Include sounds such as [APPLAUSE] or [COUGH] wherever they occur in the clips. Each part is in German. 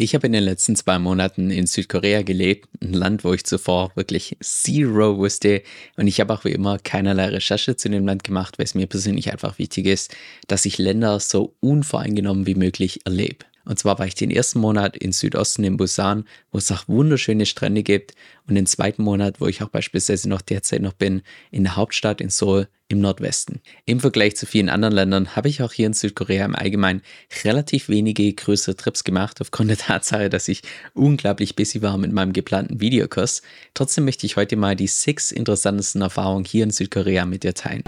Ich habe in den letzten zwei Monaten in Südkorea gelebt, ein Land, wo ich zuvor wirklich zero wusste. Und ich habe auch wie immer keinerlei Recherche zu dem Land gemacht, weil es mir persönlich einfach wichtig ist, dass ich Länder so unvoreingenommen wie möglich erlebe. Und zwar war ich den ersten Monat in Südosten in Busan, wo es auch wunderschöne Strände gibt. Und den zweiten Monat, wo ich auch beispielsweise noch derzeit noch bin, in der Hauptstadt in Seoul im Nordwesten. Im Vergleich zu vielen anderen Ländern habe ich auch hier in Südkorea im Allgemeinen relativ wenige größere Trips gemacht, aufgrund der Tatsache, dass ich unglaublich busy war mit meinem geplanten Videokurs. Trotzdem möchte ich heute mal die sechs interessantesten Erfahrungen hier in Südkorea mit dir teilen.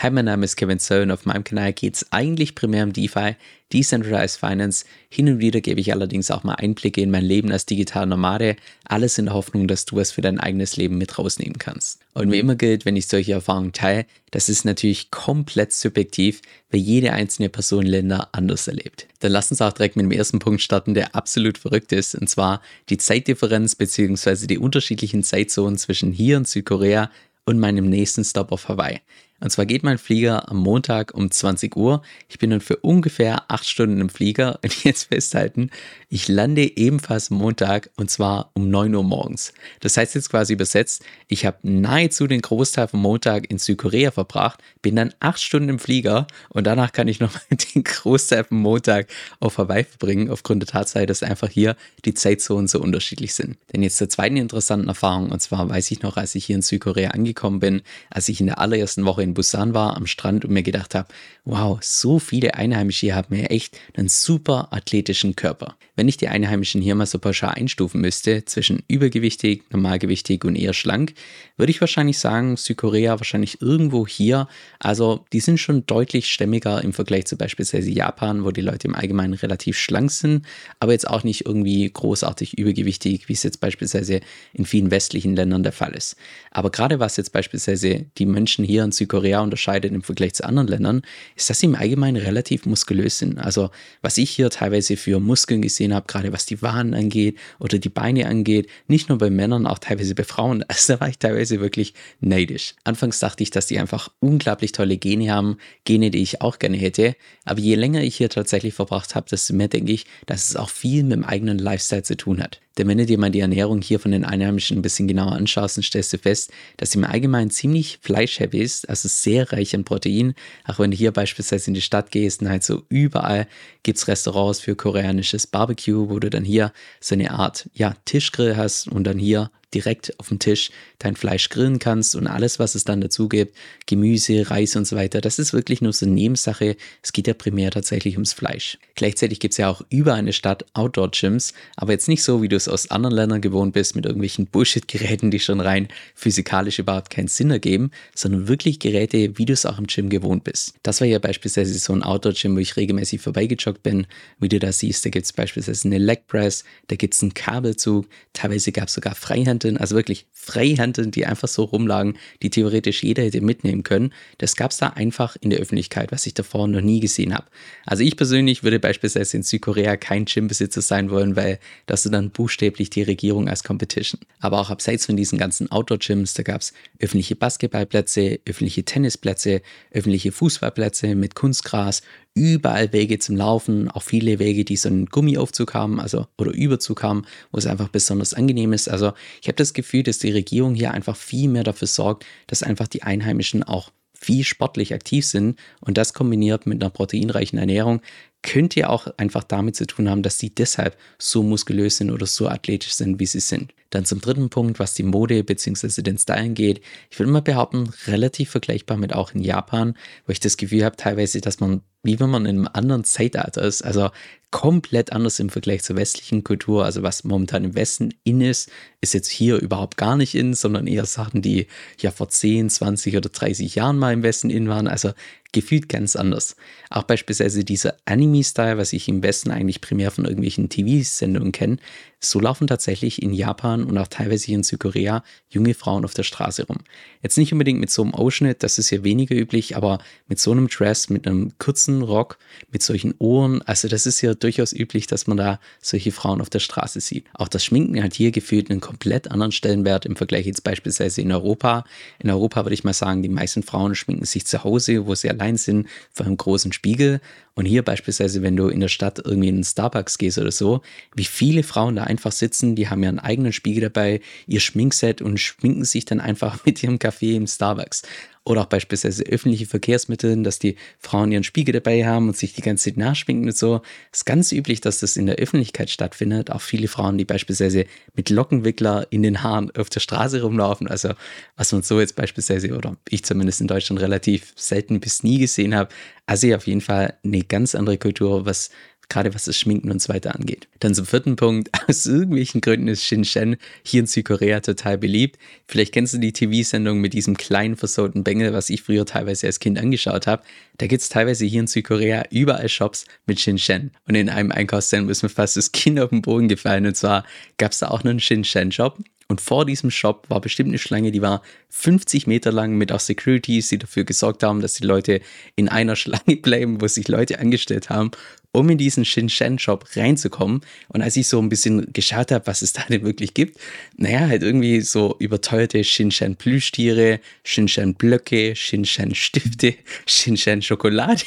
Hi, mein Name ist Kevin Soe und auf meinem Kanal geht es eigentlich primär um DeFi, Decentralized Finance. Hin und wieder gebe ich allerdings auch mal Einblicke in mein Leben als digitaler Nomade. Alles in der Hoffnung, dass du was für dein eigenes Leben mit rausnehmen kannst. Und wie immer gilt, wenn ich solche Erfahrungen teile, das ist natürlich komplett subjektiv, weil jede einzelne Person Länder anders erlebt. Dann lass uns auch direkt mit dem ersten Punkt starten, der absolut verrückt ist, und zwar die Zeitdifferenz bzw. die unterschiedlichen Zeitzonen zwischen hier und Südkorea und meinem nächsten Stop auf Hawaii. Und zwar geht mein Flieger am Montag um 20 Uhr. Ich bin dann für ungefähr acht Stunden im Flieger. [LAUGHS] Und jetzt festhalten, ich lande ebenfalls Montag und zwar um 9 Uhr morgens. Das heißt jetzt quasi übersetzt, ich habe nahezu den Großteil vom Montag in Südkorea verbracht, bin dann acht Stunden im Flieger und danach kann ich nochmal [LAUGHS] den Großteil vom Montag auf Hawaii verbringen, aufgrund der Tatsache, dass einfach hier die Zeitzonen so unterschiedlich sind. Denn jetzt zur zweiten interessanten Erfahrung, und zwar weiß ich noch, als ich hier in Südkorea angekommen bin, als ich in der allerersten Woche in Busan war am Strand und mir gedacht habe, wow, so viele Einheimische hier haben ja echt einen super athletischen Körper. Wenn ich die Einheimischen hier mal so pauschal einstufen müsste, zwischen übergewichtig, normalgewichtig und eher schlank, würde ich wahrscheinlich sagen, Südkorea wahrscheinlich irgendwo hier. Also die sind schon deutlich stämmiger im Vergleich zu beispielsweise Japan, wo die Leute im Allgemeinen relativ schlank sind, aber jetzt auch nicht irgendwie großartig übergewichtig, wie es jetzt beispielsweise in vielen westlichen Ländern der Fall ist. Aber gerade was jetzt beispielsweise die Menschen hier in Südkorea Südkorea unterscheidet im Vergleich zu anderen Ländern, ist, dass sie im Allgemeinen relativ muskulös sind. Also was ich hier teilweise für Muskeln gesehen habe, gerade was die Waden angeht oder die Beine angeht, nicht nur bei Männern, auch teilweise bei Frauen. Also da war ich teilweise wirklich neidisch. Anfangs dachte ich, dass die einfach unglaublich tolle Gene haben, Gene, die ich auch gerne hätte. Aber je länger ich hier tatsächlich verbracht habe, desto mehr denke ich, dass es auch viel mit dem eigenen Lifestyle zu tun hat. Denn wenn du dir mal die Ernährung hier von den Einheimischen ein bisschen genauer anschaust, dann stellst du fest, dass sie im Allgemeinen ziemlich fleischheavy ist, also sehr reich an Protein. Auch wenn du hier beispielsweise in die Stadt gehst, dann halt so überall gibt es Restaurants für koreanisches Barbecue, wo du dann hier so eine Art ja, Tischgrill hast und dann hier direkt auf dem Tisch dein Fleisch grillen kannst und alles, was es dann dazu gibt, Gemüse, Reis und so weiter, das ist wirklich nur so eine Nebensache. Es geht ja primär tatsächlich ums Fleisch. Gleichzeitig gibt es ja auch über eine Stadt Outdoor-Gyms, aber jetzt nicht so, wie du es aus anderen Ländern gewohnt bist, mit irgendwelchen [LAUGHS] Bullshit-Geräten, die schon rein physikalisch überhaupt keinen Sinn ergeben, sondern wirklich Geräte, wie du es auch im Gym gewohnt bist. Das war ja beispielsweise so ein Outdoor-Gym, wo ich regelmäßig vorbeigejoggt bin. Wie du da siehst, da gibt es beispielsweise eine Leg Press, da gibt es einen Kabelzug, teilweise gab es sogar Freihand Freihanteln, also wirklich Freihanteln, die einfach so rumlagen, die theoretisch jeder hätte mitnehmen können. Das gab es da einfach in der Öffentlichkeit, was ich davor noch nie gesehen habe. Also ich persönlich würde beispielsweise in Südkorea kein Gymbesitzer sein wollen, weil das ist dann buchstäblich die Regierung als Competition. Aber auch abseits von diesen ganzen Outdoor-Gyms, da gab es öffentliche Basketballplätze, öffentliche Tennisplätze, öffentliche Fußballplätze mit Kunstgras, überall Wege zum Laufen, auch viele Wege, die so einen Gummiaufzug haben, also oder Überzug haben, wo es einfach besonders angenehm ist. Also ich habe das Gefühl, dass die Regierung hier einfach viel mehr dafür sorgt, dass einfach die Einheimischen auch viel sportlich aktiv sind und das kombiniert mit einer proteinreichen Ernährung könnte ja auch einfach damit zu tun haben, dass sie deshalb so muskulös sind oder so athletisch sind, wie sie sind. Dann zum dritten Punkt, was die Mode bzw. den Style angeht. Ich würde mal behaupten, relativ vergleichbar mit auch in Japan, wo ich das Gefühl habe teilweise, dass man wie wenn man in einem anderen Zeitalter ist. Also komplett anders im Vergleich zur westlichen Kultur. Also was momentan im Westen in ist, ist jetzt hier überhaupt gar nicht in, sondern eher Sachen, die ja vor 10, 20 oder 30 Jahren mal im Westen in waren. Also gefühlt ganz anders. Auch beispielsweise dieser Anime-Style, was ich im Westen eigentlich primär von irgendwelchen TV-Sendungen kenne, so laufen tatsächlich in Japan und auch teilweise hier in Südkorea junge Frauen auf der Straße rum. Jetzt nicht unbedingt mit so einem Ausschnitt, das ist ja weniger üblich, aber mit so einem Dress, mit einem kurzen Rock, mit solchen Ohren, also das ist ja durchaus üblich, dass man da solche Frauen auf der Straße sieht. Auch das Schminken hat hier gefühlt einen komplett anderen Stellenwert im Vergleich jetzt beispielsweise in Europa. In Europa würde ich mal sagen, die meisten Frauen schminken sich zu Hause, wo sie allein sind, vor einem großen Spiegel. Und hier beispielsweise, wenn du in der Stadt irgendwie in einen Starbucks gehst oder so, wie viele Frauen da einfach sitzen, die haben ja einen eigenen Spiegel dabei, ihr Schminkset und schminken sich dann einfach [LAUGHS] mit ihrem Kaffee im Starbucks oder auch beispielsweise öffentliche Verkehrsmittel, dass die Frauen ihren Spiegel dabei haben und sich die ganze Zeit nachschminken und so. Es ist ganz üblich, dass das in der Öffentlichkeit stattfindet. Auch viele Frauen, die beispielsweise mit Lockenwickler in den Haaren auf der Straße rumlaufen. Also was man so jetzt beispielsweise, oder ich zumindest in Deutschland relativ selten bis nie gesehen habe. Also auf jeden Fall eine ganz andere Kultur, was gerade was das Schminken und so weiter angeht. Dann zum vierten Punkt. [LAUGHS] Aus irgendwelchen Gründen ist Shin-Shen hier in Südkorea total beliebt. Vielleicht kennst du die TV-Sendung mit diesem kleinen versauten Bengel, was ich früher teilweise als Kind angeschaut habe. Da gibt es teilweise hier in Südkorea überall Shops mit Shin-Shen. Und in einem Einkaufszentrum ist mir fast das Kind auf den Boden gefallen. Und zwar gab es da auch einen Shin-Shen-Shop. Und vor diesem Shop war bestimmt eine Schlange, die war 50 Meter lang mit auch Securities, die dafür gesorgt haben, dass die Leute in einer [LAUGHS] Schlange bleiben, wo sich Leute angestellt haben um in diesen Shin-Shan-Shop reinzukommen. Und als ich so ein bisschen geschaut habe, was es [LAUGHS] da denn wirklich gibt, naja, halt irgendwie so überteuerte Shin-Shan-Plüschtiere, Shin-Shan-Blöcke, Shin-Shan-Stifte, [LAUGHS] Shin-Shan-Schokolade,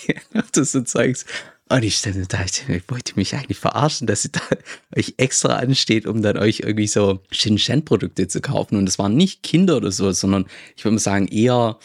das so Zeugs. Und ich stand da, ich wollte mich eigentlich verarschen, dass ihr da [LAUGHS] euch extra ansteht, um dann euch irgendwie so Shin-Shan-Produkte zu kaufen. Und das waren nicht Kinder oder so, sondern ich würde mal sagen eher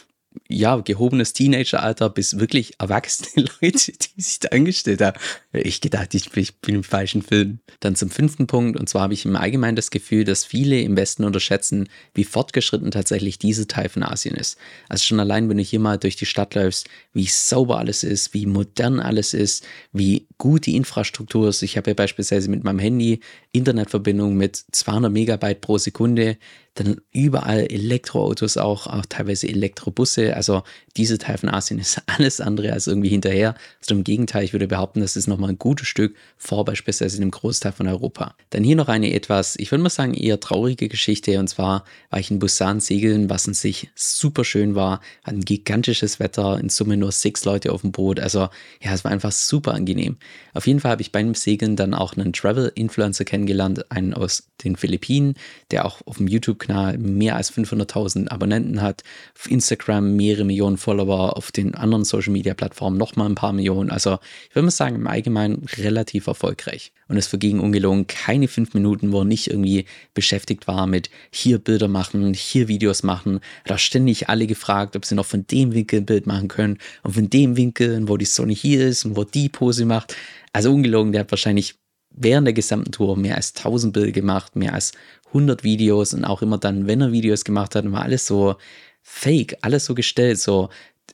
ja, gehobenes Teenageralter bis wirklich erwachsene [LAUGHS] Leute, die sich da angestellt haben. Ich gedacht, ich, ich bin im falschen Film. Dann zum fünften Punkt, und zwar habe ich im Allgemeinen das Gefühl, dass viele im Westen unterschätzen, wie fortgeschritten tatsächlich diese Teil von Asien ist. Also schon allein, wenn du hier mal durch die Stadt läufst, wie sauber alles ist, wie modern alles ist, wie gut die Infrastruktur ist. Ich habe ja beispielsweise mit meinem Handy Internetverbindung mit 200 Megabyte pro Sekunde dann überall Elektroautos auch, auch teilweise Elektrobusse. Also diese Teil von Asien ist [LAUGHS] alles andere als irgendwie hinterher. Also im Gegenteil, ich würde behaupten, das ist nochmal ein gutes Stück vor beispielsweise dem Großteil von Europa. Dann hier noch eine etwas, ich würde mal sagen, eher traurige Geschichte. Und zwar war ich in Busan segeln, was an sich super schön war. Hat ein gigantisches Wetter, in Summe nur sechs Leute auf dem Boot. Also ja, es war einfach super angenehm. Auf jeden Fall habe ich beim Segeln dann auch einen Travel-Influencer kennengelernt, einen aus den Philippinen, der auch auf dem YouTube-Kanal mehr als 500.000 Abonnenten hat, auf Instagram mehrere Millionen Follower, auf den anderen Social-Media-Plattformen nochmal ein paar Millionen. Also ich würde mal sagen, im Allgemeinen relativ erfolgreich. Und es vergingen ungelogen keine fünf Minuten, wo er nicht irgendwie beschäftigt war mit hier Bilder machen, hier Videos machen. Hat ständig alle gefragt, ob sie noch von dem Winkel ein Bild machen können und von dem Winkel, wo die Sonne hier ist und wo die Pose macht. Also ungelogen, der hat wahrscheinlich während der gesamten Tour mehr als 1000 Bilder gemacht, mehr als 100 Videos und auch immer dann, wenn er Videos gemacht hat, war alles so fake, alles so gestellt, so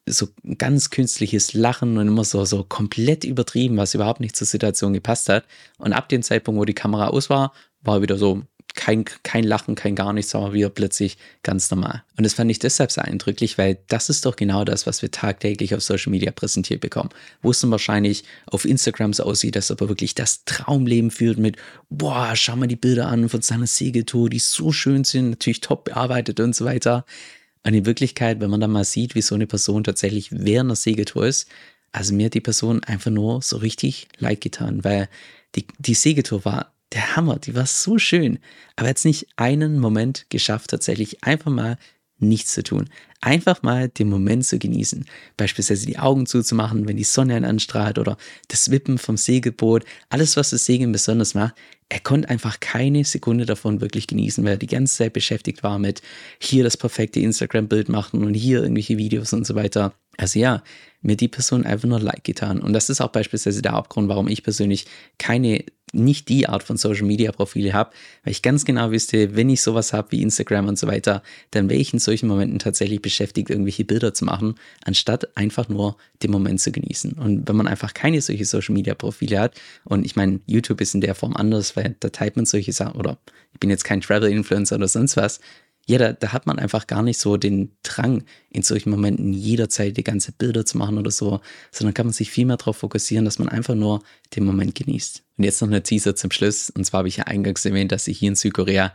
so ganz künstliches Lachen und immer so, so komplett übertrieben, was überhaupt nicht zur Situation gepasst hat. Und ab dem Zeitpunkt, wo die Kamera aus war, war wieder so kein, kein Lachen, kein gar nichts, aber wieder plötzlich ganz normal. Und das fand ich deshalb sehr eindrücklich, weil das ist doch genau das, was wir tagtäglich auf Social Media präsentiert bekommen. Wo es dann wahrscheinlich auf Instagram so aussieht, dass er aber wirklich das Traumleben führt mit, boah, schau mal die Bilder an von seiner Segeltour, die so schön sind, natürlich top bearbeitet und so weiter. Und in Wirklichkeit, wenn man dann mal sieht, wie so eine Person tatsächlich während der Segeltour ist, also mir hat die Person einfach nur so richtig leid getan, weil die, die Segeltour war der Hammer, die war so schön, aber jetzt nicht einen Moment geschafft, tatsächlich einfach mal nichts zu tun. Einfach mal den Moment zu genießen. Beispielsweise die Augen zuzumachen, wenn die Sonne einen anstrahlt oder das Wippen vom Segelboot. Alles, was das Segeln besonders macht. Er konnte einfach keine Sekunde davon wirklich genießen, weil er die ganze Zeit beschäftigt war mit hier das perfekte Instagram-Bild machen und hier irgendwelche Videos und so weiter. Also ja, mir die Person einfach nur Like getan. Und das ist auch beispielsweise der Hauptgrund, warum ich persönlich keine nicht die Art von Social Media Profile habe, weil ich ganz genau wüsste, wenn ich sowas habe wie Instagram und so weiter, dann wäre ich in solchen Momenten tatsächlich beschäftigt, irgendwelche Bilder zu machen, anstatt einfach nur den Moment zu genießen. Und wenn man einfach keine solche Social Media Profile hat, und ich meine, YouTube ist in der Form anders, weil da teilt man solche Sachen, oder ich bin jetzt kein Travel Influencer oder sonst was, ja, da, da hat man einfach gar nicht so den Drang, in solchen Momenten jederzeit die ganze Bilder zu machen oder so, sondern kann man sich viel mehr darauf fokussieren, dass man einfach nur den Moment genießt. Und jetzt noch eine Teaser zum Schluss. Und zwar habe ich ja eingangs erwähnt, dass ich hier in Südkorea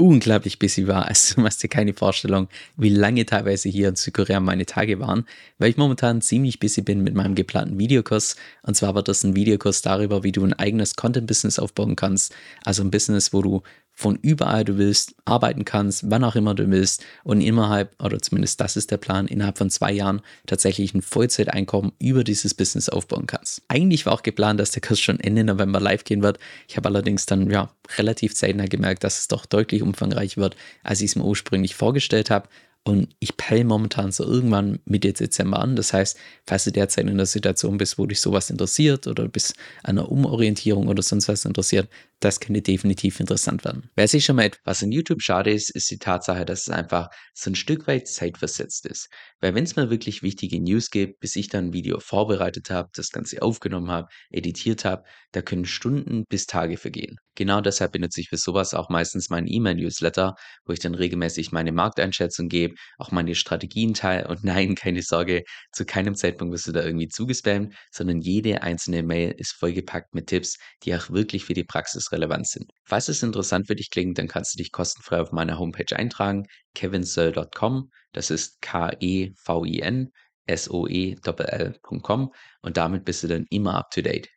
unglaublich busy war. [LAUGHS] Also du hast dir keine Vorstellung, wie lange teilweise hier in Südkorea meine Tage waren, weil ich momentan ziemlich busy bin mit meinem geplanten Videokurs. Und zwar wird das ein Videokurs darüber, wie du ein eigenes Content-Business aufbauen kannst. Also ein Business, wo du von überall du willst arbeiten kannst, wann auch immer du willst und innerhalb, oder zumindest das ist der Plan, innerhalb von zwei Jahren tatsächlich ein Vollzeiteinkommen über dieses Business aufbauen kannst. Eigentlich war auch geplant, dass der Kurs schon Ende November live gehen wird. Ich habe allerdings dann ja relativ zeitnah gemerkt, dass es doch deutlich umfangreich wird, als ich es mir ursprünglich vorgestellt habe. Und ich peile momentan so irgendwann Mitte Dezember an. Das heißt, falls du derzeit in der Situation bist, wo dich sowas interessiert oder bist an einer Umorientierung oder sonst was interessiert, das könnte definitiv interessant werden. Wer sich schon mal etwas in YouTube schade ist, ist die Tatsache, dass es einfach so ein Stück weit zeitversetzt ist. Weil wenn es mal wirklich wichtige News gibt, bis ich dann ein Video vorbereitet habe, das Ganze aufgenommen habe, editiert habe, da können Stunden bis Tage vergehen. Genau deshalb benutze ich für sowas auch meistens meinen E-Mail-Newsletter, wo ich dann regelmäßig meine Markteinschätzung gebe, auch meine Strategien teile und [LAUGHS] nein, keine Sorge, zu keinem Zeitpunkt wirst du da irgendwie zugespammt, sondern jede einzelne Mail ist vollgepackt mit Tipps, die auch wirklich für die Praxis relevant sind. Falls es interessant für dich klingt, dann kannst du dich kostenfrei auf meiner Homepage eintragen, kevinsoe.com. Das ist K-E-V-I-N S-O-E-L.com und damit bist du dann immer up to date.